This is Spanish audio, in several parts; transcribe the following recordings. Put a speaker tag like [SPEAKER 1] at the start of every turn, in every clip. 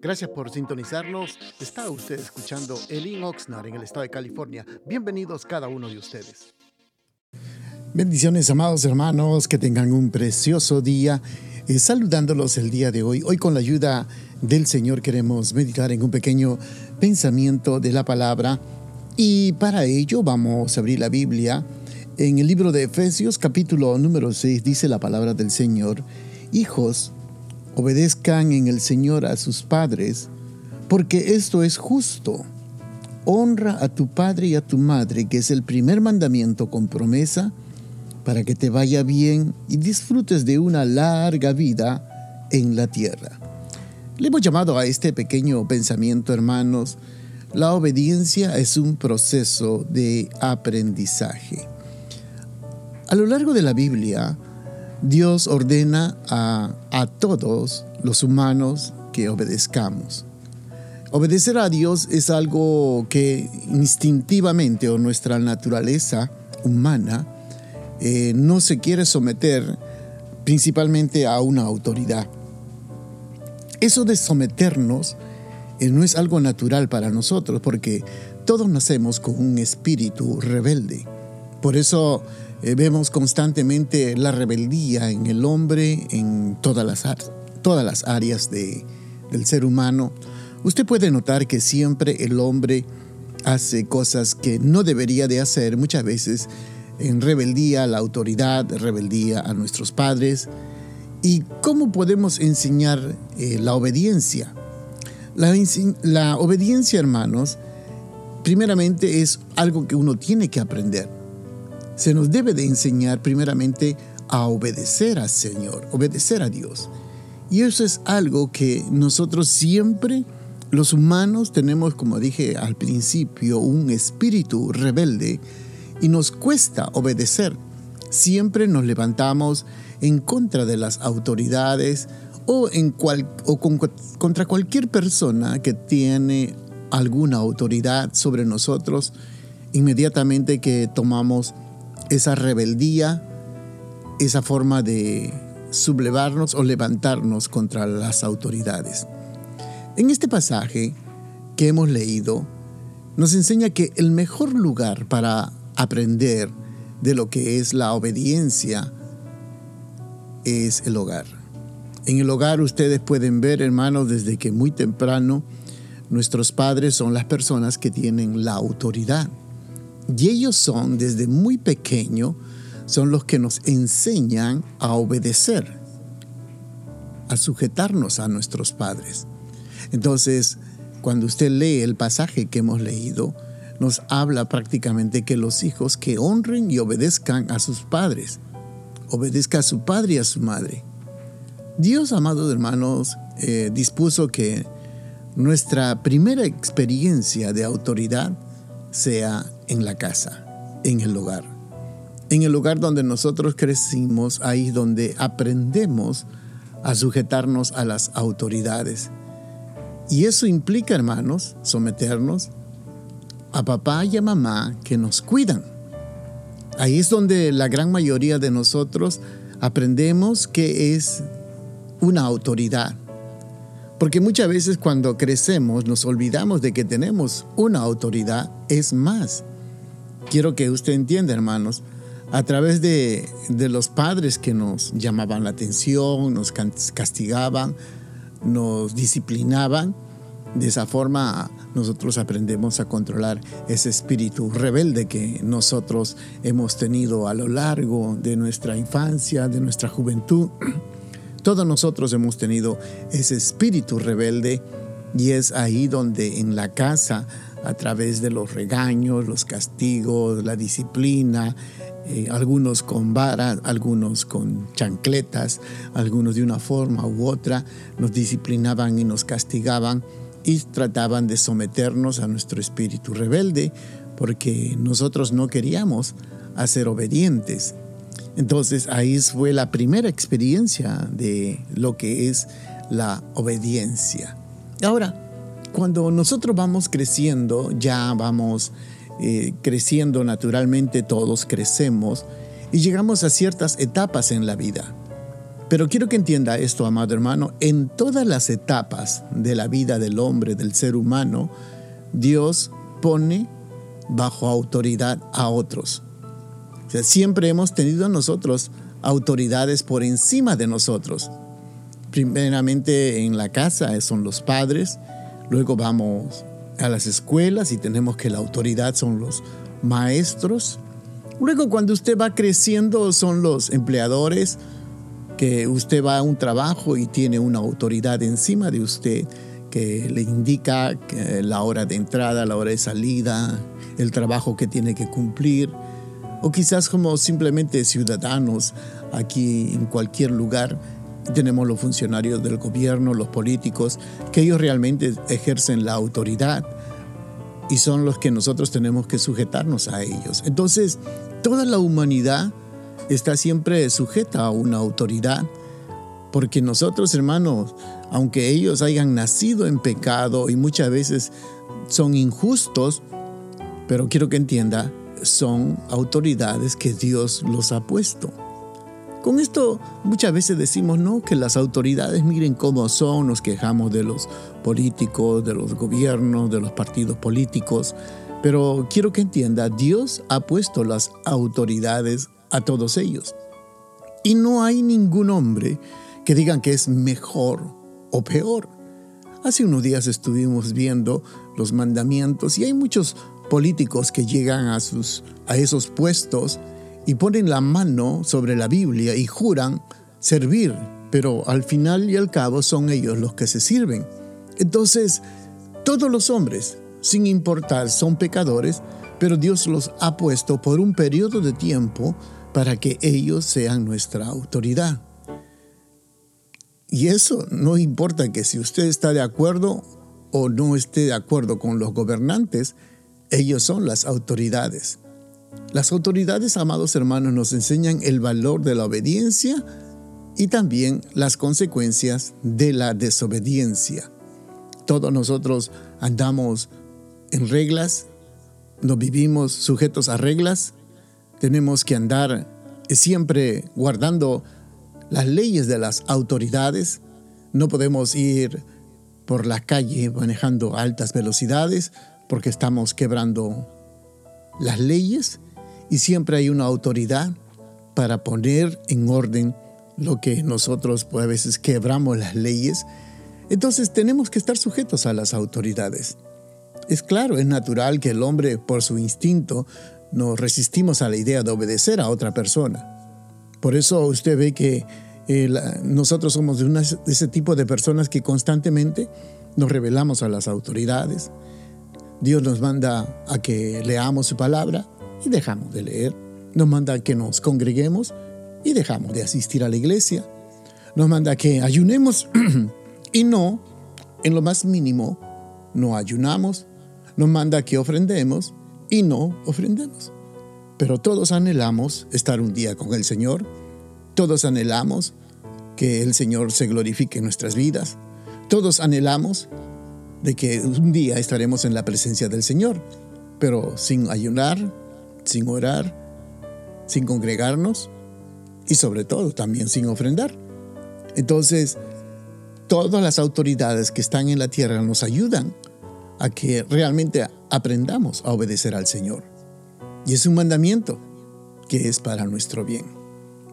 [SPEAKER 1] Gracias por sintonizarnos. Está usted escuchando Elin Oxnard en el estado de California. Bienvenidos cada uno de ustedes. Bendiciones, amados hermanos, que tengan un precioso día. Eh, saludándolos el día de hoy. Hoy con la ayuda del Señor queremos meditar en un pequeño pensamiento de la palabra y para ello vamos a abrir la Biblia. En el libro de Efesios capítulo número 6 dice la palabra del Señor, Hijos, obedezcan en el Señor a sus padres, porque esto es justo. Honra a tu padre y a tu madre, que es el primer mandamiento con promesa, para que te vaya bien y disfrutes de una larga vida en la tierra. Le hemos llamado a este pequeño pensamiento, hermanos, la obediencia es un proceso de aprendizaje. A lo largo de la Biblia, Dios ordena a, a todos los humanos que obedezcamos. Obedecer a Dios es algo que instintivamente o nuestra naturaleza humana eh, no se quiere someter principalmente a una autoridad. Eso de someternos eh, no es algo natural para nosotros porque todos nacemos con un espíritu rebelde. Por eso eh, vemos constantemente la rebeldía en el hombre, en todas las, todas las áreas de, del ser humano. Usted puede notar que siempre el hombre hace cosas que no debería de hacer muchas veces en rebeldía a la autoridad, rebeldía a nuestros padres. ¿Y cómo podemos enseñar eh, la obediencia? La, la obediencia, hermanos, primeramente es algo que uno tiene que aprender se nos debe de enseñar primeramente a obedecer al Señor, obedecer a Dios. Y eso es algo que nosotros siempre, los humanos, tenemos, como dije al principio, un espíritu rebelde y nos cuesta obedecer. Siempre nos levantamos en contra de las autoridades o, en cual, o contra cualquier persona que tiene alguna autoridad sobre nosotros, inmediatamente que tomamos esa rebeldía, esa forma de sublevarnos o levantarnos contra las autoridades. En este pasaje que hemos leído, nos enseña que el mejor lugar para aprender de lo que es la obediencia es el hogar. En el hogar ustedes pueden ver, hermanos, desde que muy temprano nuestros padres son las personas que tienen la autoridad. Y ellos son, desde muy pequeño, son los que nos enseñan a obedecer, a sujetarnos a nuestros padres. Entonces, cuando usted lee el pasaje que hemos leído, nos habla prácticamente que los hijos que honren y obedezcan a sus padres, obedezca a su padre y a su madre. Dios, amados hermanos, eh, dispuso que nuestra primera experiencia de autoridad sea en la casa, en el hogar. En el lugar donde nosotros crecimos, ahí donde aprendemos a sujetarnos a las autoridades. Y eso implica, hermanos, someternos a papá y a mamá que nos cuidan. Ahí es donde la gran mayoría de nosotros aprendemos que es una autoridad. Porque muchas veces cuando crecemos nos olvidamos de que tenemos una autoridad. Es más, quiero que usted entienda, hermanos, a través de, los padres que nos llamaban la atención, nos castigaban, nos disciplinaban, de esa forma nosotros aprendemos a controlar ese espíritu rebelde que nosotros hemos tenido a lo largo de nuestra infancia, de nuestra juventud. Todos nosotros hemos tenido ese espíritu rebelde y es ahí donde en la casa a través de los regaños, los castigos, la disciplina, eh, algunos con varas, algunos con chancletas, algunos de una forma u otra, nos disciplinaban y nos castigaban y trataban de someternos a nuestro espíritu rebelde porque nosotros no queríamos ser obedientes. Entonces ahí fue la primera experiencia de lo que es la obediencia. Ahora, cuando nosotros vamos creciendo, ya vamos eh, creciendo naturalmente, todos crecemos y llegamos a ciertas etapas en la vida. Pero quiero que entienda esto, amado hermano, en todas las etapas de la vida del hombre, del ser humano, Dios pone bajo autoridad a otros. O sea, siempre hemos tenido nosotros autoridades por encima de nosotros. Primeramente en la casa son los padres, luego vamos a las escuelas y tenemos que la autoridad son los maestros. Luego cuando usted va creciendo son los empleadores, que usted va a un trabajo y tiene una autoridad encima de usted que le indica la hora de entrada, la hora de salida, el trabajo que tiene que cumplir, o quizás como simplemente ciudadanos aquí en cualquier lugar. Tenemos los funcionarios del gobierno, los políticos, que ellos realmente ejercen la autoridad y son los que nosotros tenemos que sujetarnos a ellos. Entonces, toda la humanidad está siempre sujeta a una autoridad, porque nosotros, hermanos, aunque ellos hayan nacido en pecado y muchas veces son injustos, pero quiero que entienda, son autoridades que Dios los ha puesto. Con esto muchas veces decimos, no, que las autoridades miren cómo son, nos quejamos de los políticos, de los gobiernos, de los partidos políticos, pero quiero que entienda, Dios ha puesto las autoridades a todos ellos. Y no hay ningún hombre que digan que es mejor o peor. Hace unos días estuvimos viendo los mandamientos y hay muchos políticos que llegan a, sus, a esos puestos y ponen la mano sobre la Biblia y juran servir, pero al final y al cabo son ellos los que se sirven. Entonces, todos los hombres, sin importar, son pecadores, pero Dios los ha puesto por un periodo de tiempo para que ellos sean nuestra autoridad. Y eso no importa que si usted está de acuerdo o no esté de acuerdo con los gobernantes, ellos son las autoridades. Las autoridades, amados hermanos, nos enseñan el valor de la obediencia y también las consecuencias de la desobediencia. Todos nosotros andamos en reglas, nos vivimos sujetos a reglas, tenemos que andar siempre guardando las leyes de las autoridades, no podemos ir por la calle manejando altas velocidades, porque estamos quebrando las leyes y siempre hay una autoridad para poner en orden lo que nosotros pues, a veces quebramos las leyes. Entonces tenemos que estar sujetos a las autoridades. Es claro, es natural que el hombre por su instinto nos resistimos a la idea de obedecer a otra persona. Por eso usted ve que eh, nosotros somos de, de ese tipo de personas que constantemente nos rebelamos a las autoridades, Dios nos manda a que leamos su palabra y dejamos de leer. Nos manda que nos congreguemos y dejamos de asistir a la iglesia. Nos manda que ayunemos y no, en lo más mínimo, no ayunamos. Nos manda que ofrendemos y no ofrendemos. Pero todos anhelamos estar un día con el Señor. Todos anhelamos que el Señor se glorifique en nuestras vidas. Todos anhelamos de que un día estaremos en la presencia del Señor, pero sin ayunar, sin orar, sin congregarnos y sobre todo también sin ofrendar. Entonces, todas las autoridades que están en la tierra nos ayudan a que realmente aprendamos a obedecer al Señor. Y es un mandamiento que es para nuestro bien.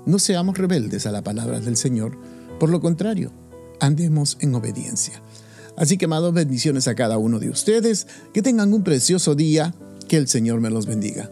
[SPEAKER 1] No seamos rebeldes a la palabra del Señor, por lo contrario, andemos en obediencia. Así que, amados, bendiciones a cada uno de ustedes. Que tengan un precioso día. Que el Señor me los bendiga.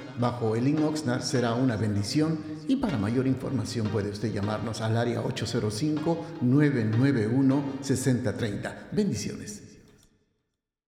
[SPEAKER 1] bajo el link Oxnard será una bendición. Y para mayor información puede usted llamarnos al área 805-991-6030. Bendiciones.